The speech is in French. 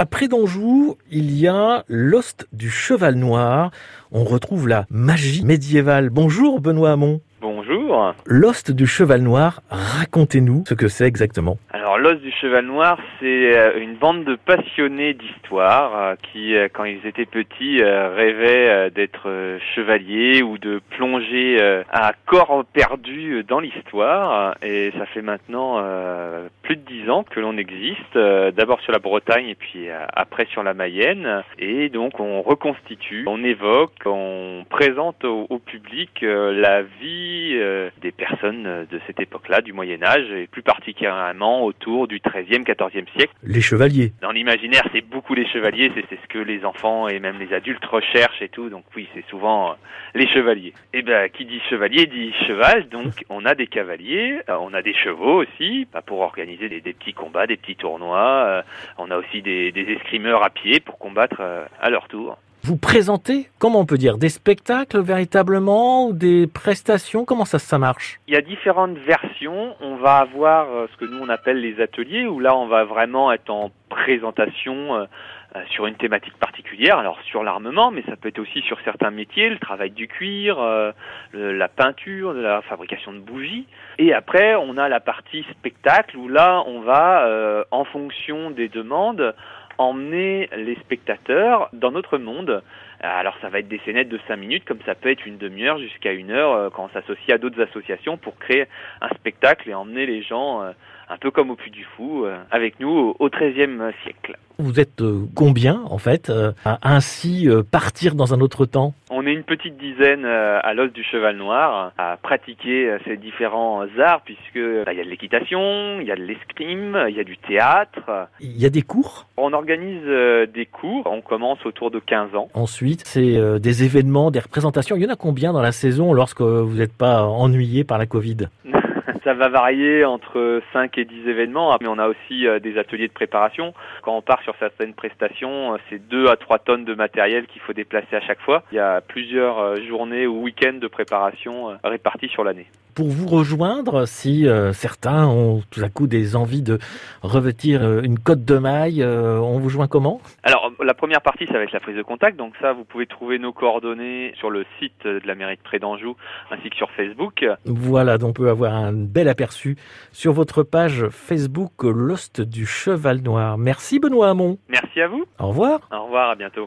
Après d'Anjou, il y a l'ost du cheval noir. On retrouve la magie médiévale. Bonjour Benoît Hamon. Bonjour. L'ost du cheval noir, racontez-nous ce que c'est exactement. Alors l'os du cheval noir, c'est euh, une bande de passionnés d'histoire euh, qui, euh, quand ils étaient petits, rêvaient d'être chevaliers ou de plonger à corps perdu dans l'histoire. Et ça fait maintenant plus de dix ans que l'on existe, d'abord sur la Bretagne et puis après sur la Mayenne. Et donc on reconstitue, on évoque, on présente au public la vie des personnes de cette époque-là, du Moyen Âge, et plus particulièrement autour du XIIIe, XIVe siècle. Les chevaliers. Dans l'imaginaire, c'est beaucoup les chevaliers, c'est ce que les enfants et même les adultes recherchent et tout. Donc oui, c'est souvent euh, les chevaliers. Et eh ben, qui dit chevalier dit cheval. Donc on a des cavaliers, euh, on a des chevaux aussi, pas pour organiser des, petits combats, des petits tournois. Euh, on a aussi des, des escrimeurs à pied pour combattre à leur tour vous présentez, comment on peut dire, des spectacles véritablement ou des prestations Comment ça, ça marche? Il y a différentes versions. On va avoir euh, ce que nous on appelle les ateliers, où là on va vraiment être en présentation euh, euh, sur une thématique particulière, alors sur l'armement, mais ça peut être aussi sur certains métiers, le travail du cuir, la peinture, la fabrication de bougies. Et après, on a la partie spectacle où là, on va, en fonction des demandes, emmener les spectateurs dans notre monde. Alors ça va être des scénettes de 5 minutes, comme ça peut être une demi-heure jusqu'à une heure euh, quand on s'associe à d'autres associations pour créer un spectacle et emmener les gens euh, un peu comme au Puy du Fou euh, avec nous au XIIIe siècle. Vous êtes combien en fait à ainsi partir dans un autre temps? On est une petite dizaine à l'os du cheval noir à pratiquer ces différents arts puisque bah, il y a de l'équitation, il y a de l'escrime, il y a du théâtre. Il y a des cours? On organise des cours, on commence autour de 15 ans. Ensuite c'est euh, des événements, des représentations. Il y en a combien dans la saison lorsque vous n'êtes pas ennuyé par la Covid? Ça va varier entre 5 et 10 événements, mais on a aussi euh, des ateliers de préparation. Quand on part sur certaines prestations, euh, c'est 2 à 3 tonnes de matériel qu'il faut déplacer à chaque fois. Il y a plusieurs journées ou week-ends de préparation répartis sur l'année pour vous rejoindre si euh, certains ont tout à coup des envies de revêtir euh, une cote de maille euh, On vous joint comment? Alors la première partie ça va être la prise de contact. Donc ça vous pouvez trouver nos coordonnées sur le site de la mairie de Prédanjou ainsi que sur Facebook. Voilà, donc on peut avoir un bel aperçu sur votre page Facebook Lost du Cheval Noir. Merci Benoît Hamon. Merci à vous. Au revoir. Au revoir, à bientôt.